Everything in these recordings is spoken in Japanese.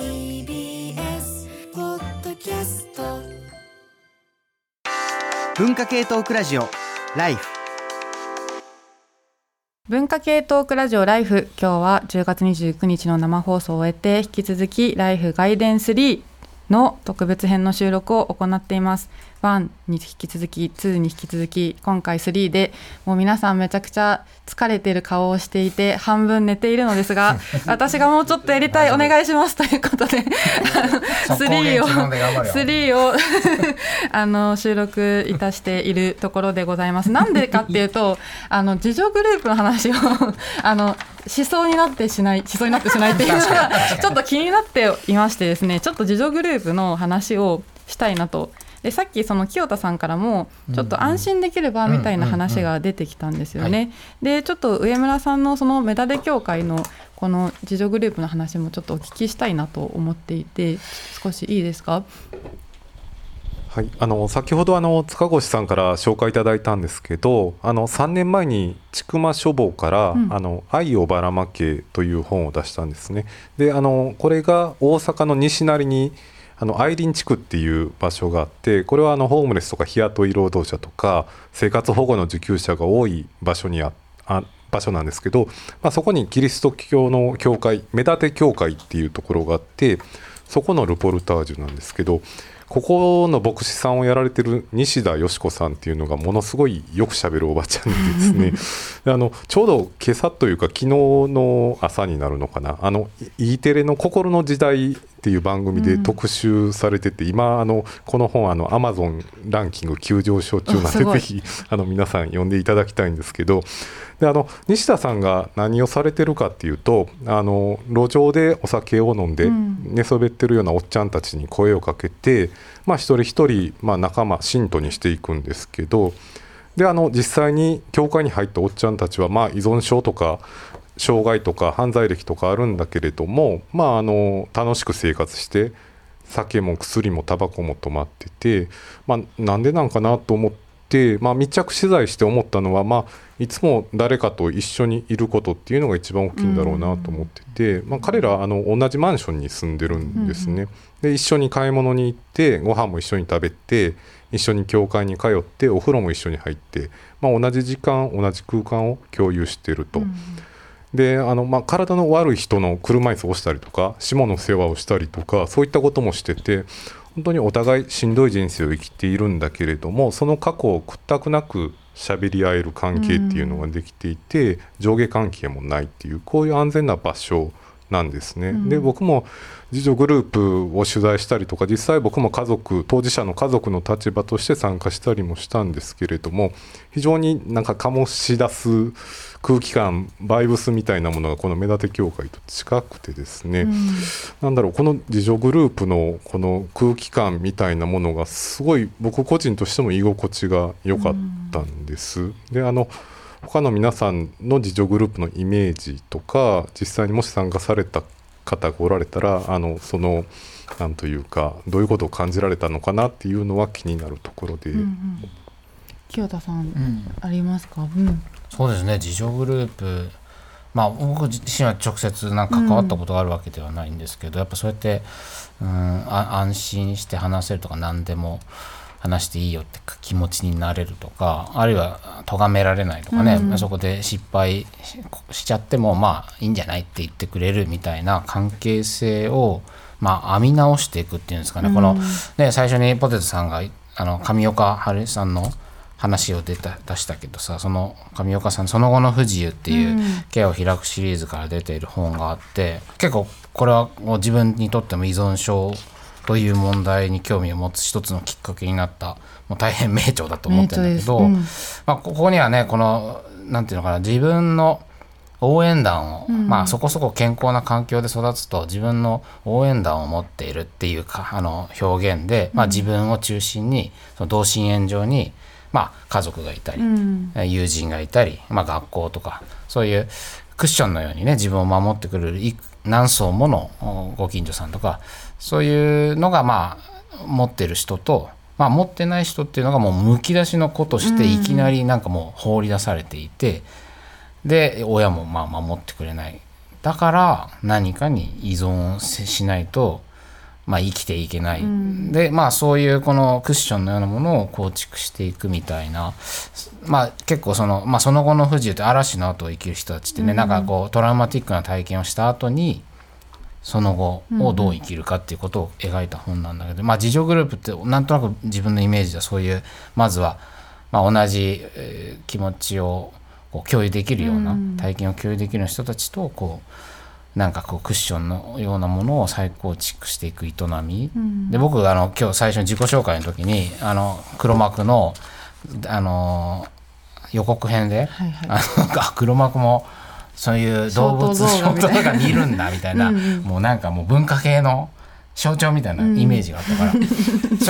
TBS ポッドキャスト文化系トークラジオライフ文化系トークラジオライフ今日は10月29日の生放送を終えて引き続きライフガイデン3の特別編の収録を行っています。1に引き続き2に引き続き今回3でもう皆さんめちゃくちゃ疲れている顔をしていて半分寝ているのですが 私がもうちょっとやりたいお願いします。ということで3を3をあの 収録いたしているところでございます。なんでかっていうとあの自助グループの話を あの思想になってしない思想になってしないっていうのがちょっと気になっていましてですねちょっと自助グループの話をしたいなと。でさっきその清田さんからもちょっと安心できればみたいな話が出てきたんですよね。でちょっと上村さんのそのメダデ協会のこの自助グループの話もちょっとお聞きしたいなと思っていて少しいいですか？はい、あの先ほどあの塚越さんから紹介いただいたんですけどあの3年前に千曲書房から「うん、あの愛をばらまけ」という本を出したんですね。であのこれが大阪の西成にあの愛林地区っていう場所があってこれはあのホームレスとか日雇い労働者とか生活保護の受給者が多い場所にああ場所なんですけど、まあ、そこにキリスト教の教会目立て教会っていうところがあってそこのルポルタージュなんですけどここの牧師さんをやられてる西田よし子さんっていうのがものすごいよくしゃべるおばちゃんでですね。あのちょうど今朝というか昨日の朝になるのかな。あの E テレの「心の時代」っていう番組で特集されてて、うん、今あのこの本あのアマゾンランキング急上昇中なんでぜひあの皆さん読んでいただきたいんですけどであの西田さんが何をされてるかっていうとあの路上でお酒を飲んで寝そべってるようなおっちゃんたちに声をかけて、まあ、一人一人、まあ、仲間信徒にしていくんですけどであの実際に教会に入ったおっちゃんたちは、まあ、依存症とか障害とか犯罪歴とかあるんだけれども、まあ、あの楽しく生活して酒も薬もタバコも止まってて、まあ、なんでなんかなと思って、まあ、密着取材して思ったのは、まあ、いつも誰かと一緒にいることっていうのが一番大きいんだろうなと思ってて、まあ、彼らあの同じマンションに住んでるんですね。で一緒に買い物に行ってご飯も一緒に食べて一緒に教会に通ってお風呂も一緒に入って、まあ、同じ時間同じ空間を共有してると。うんであの、まあ、体の悪い人の車椅子を押したりとか下の世話をしたりとかそういったこともしてて本当にお互いしんどい人生を生きているんだけれどもその過去を屈託なく喋り合える関係っていうのができていて、うん、上下関係もないっていうこういう安全な場所なんですね。うん、で僕も自助グループを取材したりとか実際僕も家族当事者の家族の立場として参加したりもしたんですけれども非常になんか醸し出す空気感バイブスみたいなものがこの目立て協会と近くてですね、うん、なんだろうこの自助グループのこの空気感みたいなものがすごい僕個人としても居心地が良かったんです。うん、であの他の皆さんの自助グループのイメージとか実際にもし参加された方がおられたらあのそのなんというかどういうことを感じられたのかなっていうのは気になるところで。うんうん、清田さん、うん、ありますか、うん、そうですね自助グループまあ僕自身は直接なんか関わったことがあるわけではないんですけど、やっぱそうやって、うん、あ安心して話せるとか何でも。話していいよって気持ちになれるとかあるいは咎められないとかね、うん、そこで失敗しちゃってもまあいいんじゃないって言ってくれるみたいな関係性をまあ編み直していくっていうんですかね、うん、このね最初にポテトさんがあの上岡春さんの話を出た出したけどさその上岡さん「その後の不自由」っていうケアを開くシリーズから出ている本があって結構これは自分にとっても依存症という問題に興味を持つ一つのきっかけになったもう大変名著だと思ってるんだけど、うん、まあ、ここにはねこのなんていうのかな自分の応援団を、うん、まあそこそこ健康な環境で育つと自分の応援団を持っているっていうかあの表現で、まあ、自分を中心にその同心円状に、まあ、家族がいたり、うん、友人がいたり、まあ、学校とかそういうクッションのようにね自分を守ってくれる何層ものご近所さんとかそういうのがまあ持ってる人と、まあ、持ってない人っていうのがもうむき出しの子としていきなりなんかもう放り出されていて、で親もまあ守ってくれない。だから何かに依存せしないと、まあ、生きていけない、うん。でまあそういうこのクッションのようなものを構築していくみたいな。まあ結構その,、まあ、その後の不自由って嵐の後を生きる人たちってね、うん。なんかこうトラウマティックな体験をした後にその後をどう生きるかっていうことを描いた本なんだけど、まあ自助グループってなんとなく自分のイメージではそういうまずは、まあ、同じ、えー気持ちをこう共有できるような、うん。体験を共有できる人たちとこうなんかこうクッションのようなものを再構築していく営み、うん。で僕あの今日最初に自己紹介の時にあの黒幕のあの予告編で、はいはい。あのあ 黒幕もそういう動物ショショート動画みたいなート動画見るんだみたいなうんうん。もうなんかもう文化系の象徴みたいなイメージがあったから、そ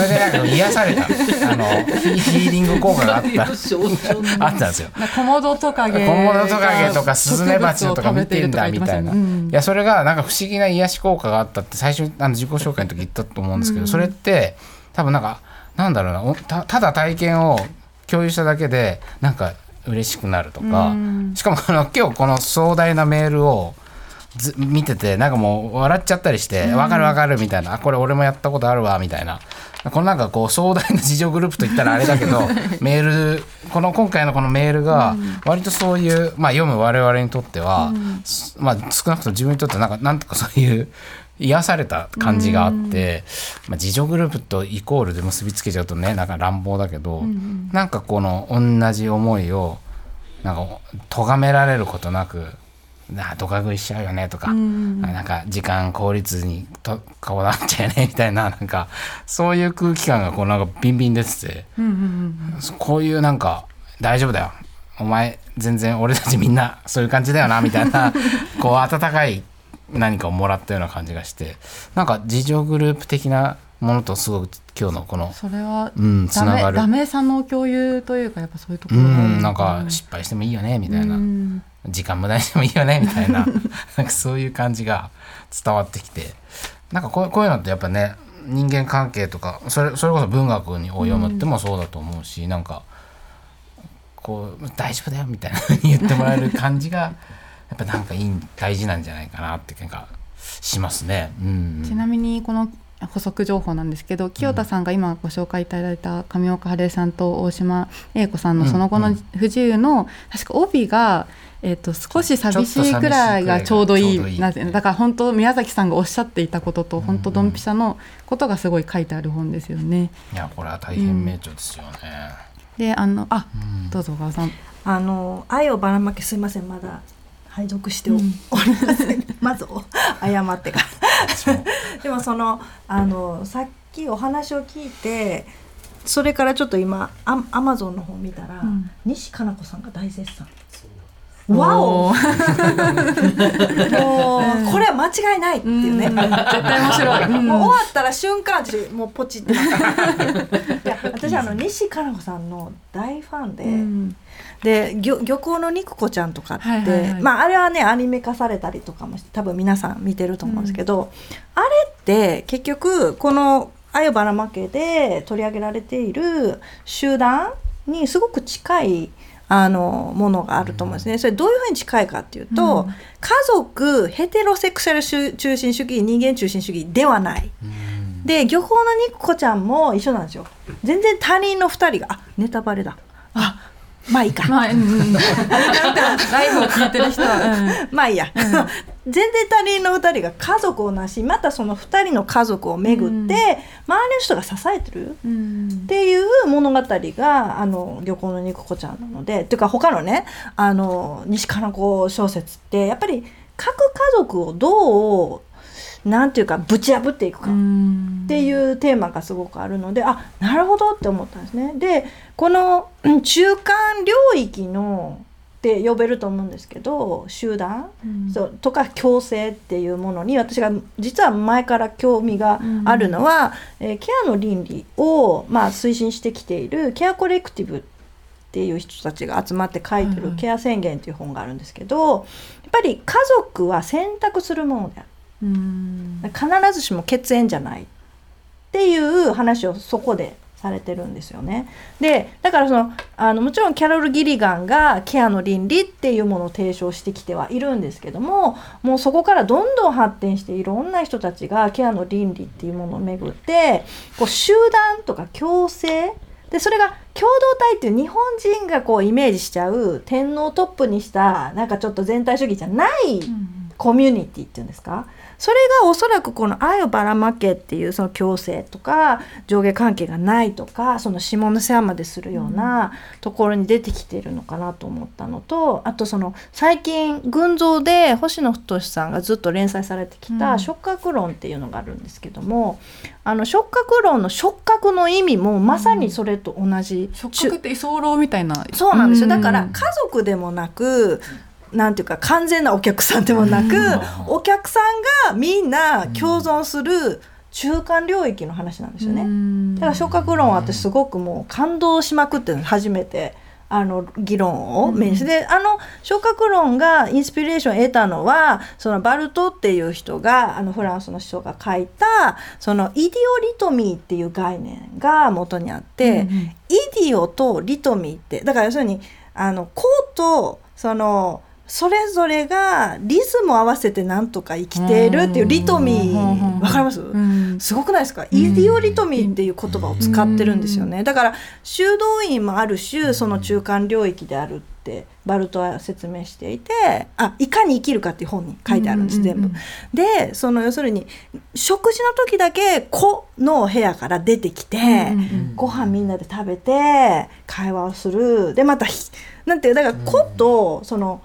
れでなんか癒された。あのヒヒーリング効果があった。あったんですよ。コモドトカゲコモドトカゲとかスズメバチとか見てんだみたいな、うん。いやそれがなんか不思議な癒し効果があったって最初にあの自己紹介の時言ったと思うんですけど、うん。それって多分なんかなんだろうなただ体験を共有しただけでなんか嬉しくなるとか、うん。しかもあの今日この壮大なメールをず見ててなんかもう笑っちゃったりして「わかるわかる」みたいな「あこれ俺もやったことあるわ」みたいな。このなんかこう壮大な事情グループといったらあれだけど メールこの今回のこのメールが割とそういう、まあ、読む我々にとっては、すまあ、少なくとも自分にとってはなんかなんとかそういう癒された感じがあって、まあ、自助グループとイコールで結びつけちゃうとねなんか乱暴だけど、なんかこの同じ思いをなんか咎められることなくなあドカ食いしちゃうよねとか、んあなんか時間効率にとなっちゃうよねみたいななんかそういう空気感がこうなんかビンビン出ててうんうん。こういうなんか大丈夫だよ。お前全然俺たちみんなそういう感じだよなみたいな こう温かい何かをもらったような感じがしてなんか自助グループ的なものとすごく今日のこのそれはうんつダながる。メダメさの共有というかやっぱそういうとこうろがあるのんなんか失敗してもいいよねみたいな。うん。時間無駄にしてもいいよねみたいな。なんかそういう感じが伝わってきて。なんかこうこういうのってやっぱね人間関係とかそれそれこそ文学にを読むってもそうだと思うし、なんかこう大丈夫だよみたいなふうに言ってもらえる感じがやっぱなんかいい大事なんじゃないかなってなんかしますね。うん、ちなみにこの補足情報なんですけど清田さんが今ご紹介いただいた上岡晴恵さんと大島英子さんのその後の不自由の確か帯が、えっと少し寂しいくらいがちょうどいいなぜ？だから本当宮崎さんがおっしゃっていたことと本当ドンピシャのことがすごい書いてある本ですよね。いやこれは大変名著ですよね。であのあ、どうぞ小川さん。あの愛をばらまけすいませんまだ拝読してお,、うん。りません まずお謝ってから。でもそのあのさっきお話を聞いてそれからちょっと今アアマゾンの方見たら、ん。西加奈子さんが大絶賛。わお。もうこれは間違いないっていうね、うん。絶対面白い。うん。もう終わったら瞬間私もうポチっていや 私あの西加奈子さんの大ファンで、うんで漁漁港の肉子ちゃんとかって、はいはいはいまああれはねアニメ化されたりとかもして多分皆さん見てると思うんですけど、あれって結局この「あゆばらまけ」で取り上げられている集団にすごく近いあのものがあると思うんですね。それどういうふうに近いかっていうと、うん家族ヘテロセクシャル主中心主義人間中心主義ではない。うんで漁港の肉子ちゃんも一緒なんですよ。全然他人の2人があネタバレだ。あまあいいか。まあ、うんうん、ライブを聞いてる人は、まあいいや、全然他人の2人が家族をなしまたその2人の家族をめぐって、うん。周りの人が支えてる？うん。うんっていう物語があの漁港の肉子ちゃんなのでっていうか他のねあの西加奈子小説ってやっぱり各家族をどうなんていうかぶち破っていくか。うんっていうテーマがすごくあるのであなるほどって思ったんですね。でこのうん中間領域のって呼べると思うんですけど集団、うんそうとか共生っていうものに私が実は前から興味があるのは、えーケアの倫理を、まあ、推進してきているケアコレクティブっていう人たちが集まって書いてる「はいはいケア宣言」っていう本があるんですけどやっぱり家族は選択するものである。うん。必ずしも血縁じゃない。っていう話をそこでされてるんですよね。でだからそのあのもちろんキャロル・ギリガンがケアの倫理っていうものを提唱してきてはいるんですけどももうそこからどんどん発展していろんな人たちがケアの倫理っていうものをめぐってこう集団とか共生。でそれが共同体っていう日本人がこうイメージしちゃう天皇トップにしたなんかちょっと全体主義じゃないコミュニティっていうんですか？それがおそらくこの愛をばらまけっていうその強制とか上下関係がないとかその下の世話までするようなところに出てきてるのかなと思ったのとあとその最近群像で星野太さんがずっと連載されてきた「触覚論」っていうのがあるんですけども、あの触覚論の触覚の意味もまさにそれと同じ、触覚って居候みたいな。そうなんですよ。だから家族でもなくなんていうか完全なお客さんでもなく、お客さんがみんな共存する中間領域の話なんですよね。だから触覚論は私すごくもう感動しまくって初めて。あの議論を目にして、あの触覚論がインスピレーションを得たのはそのバルトっていう人があのフランスの人が書いたそのイディオリトミーっていう概念が元にあって、うんうん、イディオとリトミーってだから要するにあのこうとそのそれぞれがリズムを合わせてなんとか生きているっていうリトミーわかります、うん、すごくないですか、イディオリトミーっていう言葉を使ってるんですよね。だから修道院もある種その中間領域であるってバルトは説明していてあいかに生きるかっていう本に書いてあるんです全部。でその要するに食事の時だけ子の部屋から出てきて、ご飯みんなで食べて会話をする。でまたなんていうだから子とその、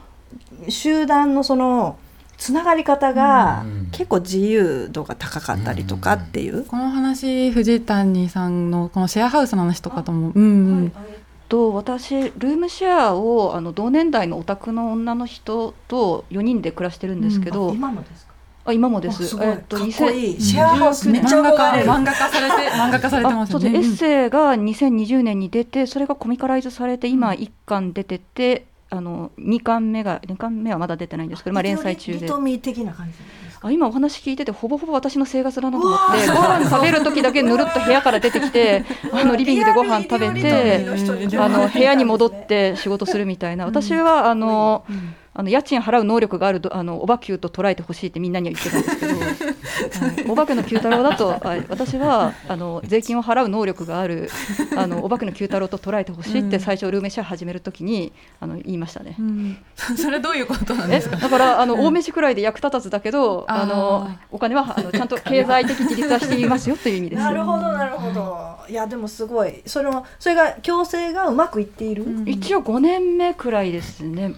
集団のそのつながり方が結構自由度が高かったりとかっていう、この話藤谷さんのこのシェアハウスの話とかともうん。うん、と私ルームシェアをあの同年代のお宅の女の人と4人で暮らしてるんですけど、うん、今もですか？あ今もです。すえっと、かっこいい。シェアハウスめっちゃ漫画漫画化されて漫画化されてますよね。エッセイが2020年に出て、それがコミカライズされて今1巻出てて、あの2巻目が2巻目はまだ出てないんですけど、まあ、連載中で。あ今お話聞いててほぼほぼ私の生活だなと思ってご飯食べる時だけぬるっと部屋から出てきて あのリビングでご飯食べてあの部屋に戻って仕事するみたいな私はあの。うんあの家賃払う能力があるあのおばきゅうと捉えてほしいってみんなには言ってたんですけど、はい、おばけの九太郎だと、はい、私はあの税金を払う能力があるあのおばけの九太郎と捉えてほしいって最初ルーメシェア始めるときにあの言いましたね、うん、それどういうことなんですか？だからあの、大飯くらいで役立たずだけどあのお金はあのちゃんと経済的自立はしていますよという意味ですなるほどなるほど。いやでもすごい。それもそれが強制がうまくいっている、うん、一応5年目くらいですね。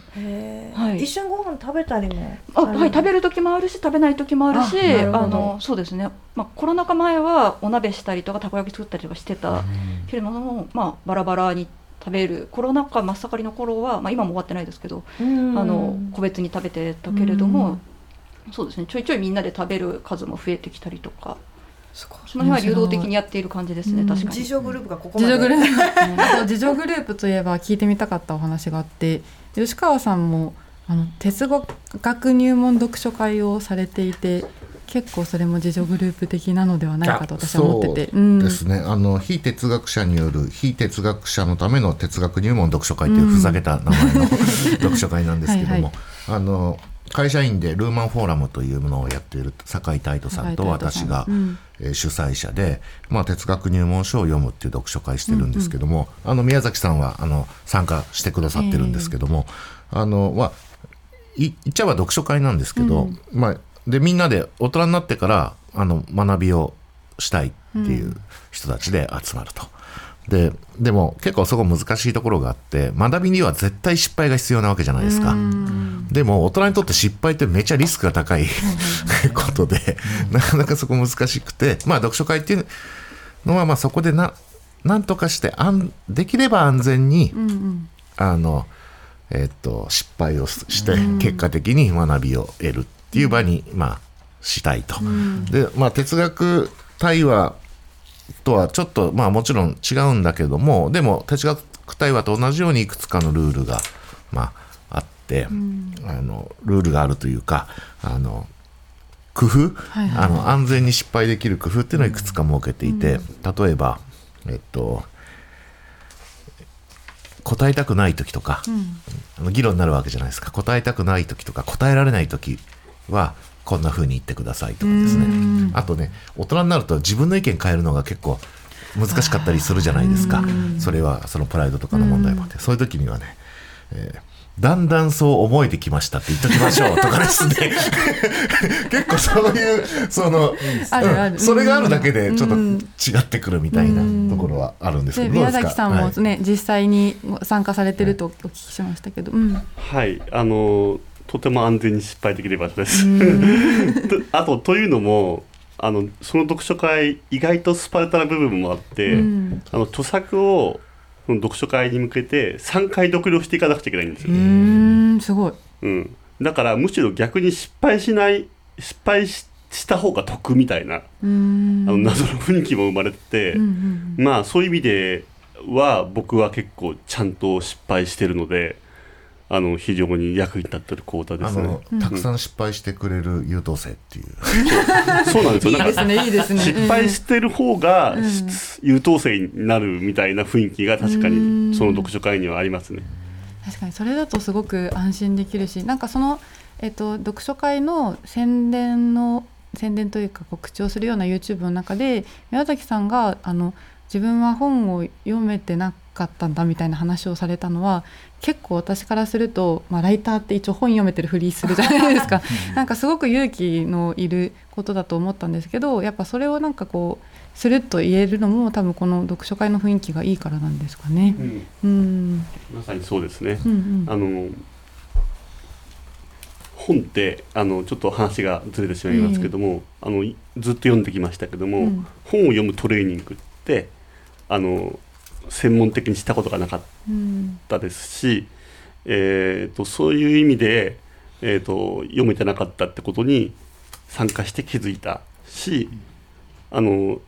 はいはい、一緒にご飯食べたりもあはい食べる時もあるし食べない時もあるしあのそうですね、まあ、コロナ禍前はお鍋したりとかたこ焼き作ったりとかしてたけれども、まあ、バラバラに食べるコロナ禍真っ盛りの頃は、まあ、今も終わってないですけどあの個別に食べてたけれどもそうですね。ちょいちょいみんなで食べる数も増えてきたりとか。その辺は流動的にやっている感じですね、確かに。自助グループがここまで。自助グループ。自助グループといえば聞いてみたかったお話があって、吉川さんもあの哲学入門読書会をされていて結構それも自助グループ的なのではないかと私は思ってて、うん、ですね。あの非哲学者による非哲学者のための哲学入門読書会というふざけた名前の、読書会なんですけども。はい、あの会社員でルーマンフォーラムというものをやっている酒井太斗さんと私が、主催者で、まあ、哲学入門書を読むっていう読書会してるんですけども、うん。うん、あの宮崎さんはあの参加してくださってるんですけども、えー、あのまあ、言っちゃえば読書会なんですけど、うん、まあ、でみんなで大人になってからあの学びをしたいっていう人たちで集まると。ででも結構そこ難しいところがあって学びには絶対失敗が必要なわけじゃないですか。でも大人にとって失敗ってめちゃリスクが高い ことでなかなかそこ難しくてまあ読書会っていうのはまあそこでななんとかしてあんできれば安全に、うんうん、あのえっと、失敗をして結果的に学びを得るっていう場に、まあ、したいと。で、まあ、哲学対話とはちょっと、まあ、もちろん違うんだけどもでも哲学対話と同じようにいくつかのルールが、まあ、あって、あのルールがあるというかあの工夫、はいはい、あの安全に失敗できる工夫っていうのをいくつか設けていて、例えばえっと答えたくない時とか、うん、議論になるわけじゃないですか。答えたくない時とか答えられない時はこんな風に言ってくださいとかですね。あとね大人になると自分の意見変えるのが結構難しかったりするじゃないですか。それはそのプライドとかの問題もあって。そういう時にはね、えーだんだんそう思えてきましたって言っときましょうとかですね。結構そういうその、うん、それがあるだけでちょっと違ってくるみたいなところはあるんですけど宮崎さんもね、はい、実際に参加されてるとお聞きしましたけど、はい。あのとても安全に失敗できればです。あとというのもあのその読書会意外とスパルタな部分もあって、うん、あの著作をその読書会に向けて3回読了していかなくちゃいけないんですよ。うんすごい、うん、だからむしろ逆に失敗しない失敗しした方が得みたいなあの謎の雰囲気も生まれて、うんうんうん、まあそういう意味では僕は結構ちゃんと失敗してるので。あの非常に役に立ってる講座ですね。たくさん失敗してくれる優等生っていう。そうなんですよ。いいですね、いいですね。失敗してる方が、優等生になるみたいな雰囲気が確かにその読書会にはありますね。確かにそれだとすごく安心できるし、なんかそのえっと読書会の宣伝の宣伝というか告知をするような YouTube の中で宮崎さんがあの自分は本を読めてなかったんだみたいな話をされたのは結構私からすると、まあ、ライターって一応本読めてるふりするじゃないですか。なんかすごく勇気のいることだと思ったんですけどやっぱそれをなんかこうすると言えるのも多分この読書会の雰囲気がいいからなんですかね。うん、うん。まさにそうですね、うんうん、あの本ってあのちょっと話がずれてしまいますけども、えー、あのずっと読んできましたけども、うん、本を読むトレーニングってあの専門的にしたことがなかったですし、うん、えーと、そういう意味で、えーと、読めてなかったってことに参加して気づいたしあの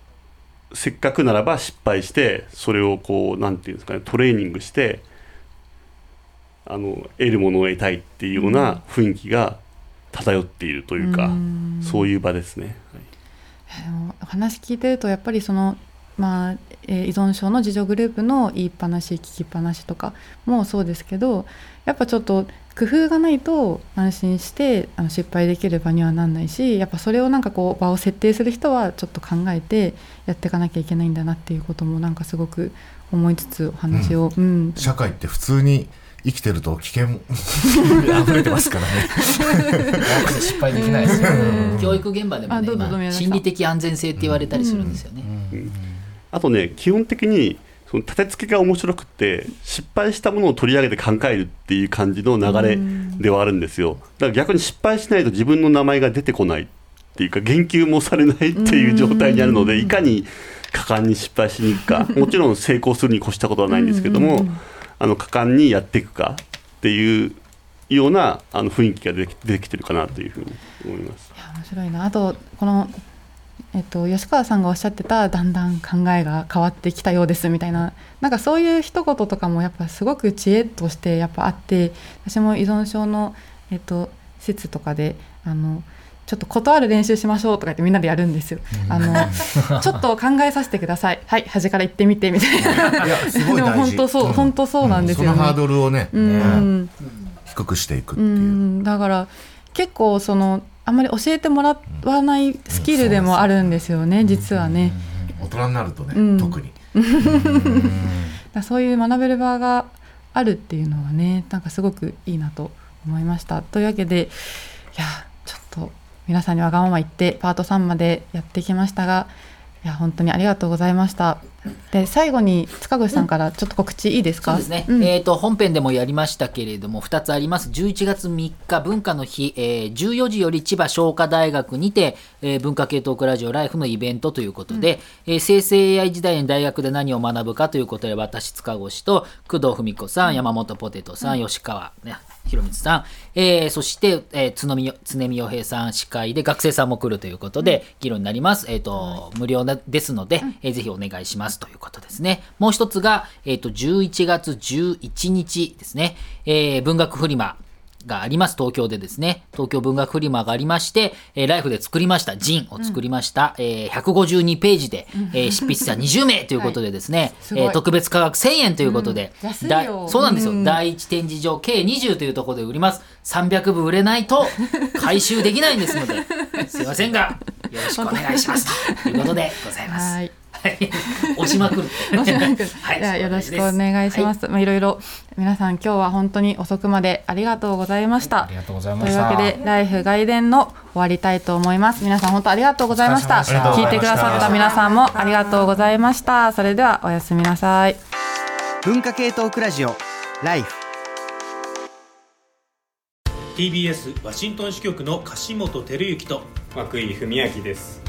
せっかくならば失敗してそれをこう何て言うんですかねトレーニングしてあの得るものを得たいっていうような雰囲気が漂っているというか、うん、そういう場ですね。はい、お話聞いてるとやっぱりそのまあえー、依存症の自助グループの言いっぱなし聞きっぱなしとかもそうですけどやっぱちょっと工夫がないと安心してあの失敗できる場にはなんないしやっぱそれをなんかこう場を設定する人はちょっと考えてやっていかなきゃいけないんだなっていうこともなんかすごく思いつつお話を、うん、うん、社会って普通に生きてると危険 溢れてますからね。失敗できないですよ、ね、教育現場でもね、心理的安全性って言われたりするんですよね、うん。うんあとね基本的にその立て付けが面白くて失敗したものを取り上げて考えるっていう感じの流れではあるんですよ。だから逆に失敗しないと自分の名前が出てこないっていうか言及もされないっていう状態にあるのでいかに果敢に失敗しに行くか。もちろん成功するに越したことはないんですけどもあの果敢にやっていくかっていうようなあの雰囲気が出てきてるかなというふうに思います。いや面白いな。あとこのえっと、吉川さんがおっしゃってただんだん考えが変わってきたようですみたいななんかそういう一言とかもやっぱすごく知恵としてやっぱあって私も依存症の、えっと、施設とかであのちょっと断る練習しましょうとか言ってみんなでやるんですよ。あの ちょっと考えさせてください。はい、端から行ってみてみたいな。いでも本当そう、うん、本当そうなんですよ、ね、そのハードルをね、うん、低くしていくっていう。うん、だから結構そのあんまり教えてもらわないスキルでもあるんですよね、実はね。大人になるとね、特に。そういう学べる場があるっていうのはねなんかすごくいいなと思いました。というわけでいやちょっと皆さんにわがまま言ってパート3までやってきましたがいや本当にありがとうございました。で最後に塚越さんからちょっと告知いいですか、そうですね、うん、えと本編でもやりましたけれども2つあります。11月3日文化の日、えー、14時より千葉商科大学にて、えー、文化系トークラジオライフのイベントということで、うん、えー、生成 AI 時代に大学で何を学ぶかということで私塚越と工藤文子さん、山本ポテトさん、吉川、ね、広光さん、えー、そして、えー、常見常見洋平さん司会で学生さんも来るということで、議論になります。えっ、ー、と、無料ですので、えー、ぜひお願いしますということですね。もう一つが、えっ、ー、と、11月11日ですね、えー、文学フリマ、があります。東京でですね。東京文学フリマがありまして、えー、ライフで作りました「ジン」を作りました、うん、えー、152ページで、えー、執筆者20名 ということでですね、はい、えー、特別価格1000円ということで、うん、そうなんですよ、うん、第一展示場計20というところで売ります。300部売れないと回収できないんですので すいませんがよろしくお願いしますということでございます。はい押しまくる。押しまくる。はい、よろしくお願いします。はい、まあいろいろ皆さん今日は本当に遅くまでありがとうございました。はい、ありがとうございました。というわけでライフ外伝の終わりたいと思います。皆さん本当ありがとうございました。した聞いてくださった皆さんもありがとうございました。それではおやすみなさい。文化系トークラジオライフ TBS ワシントン支局の樫本照之と涌井文明です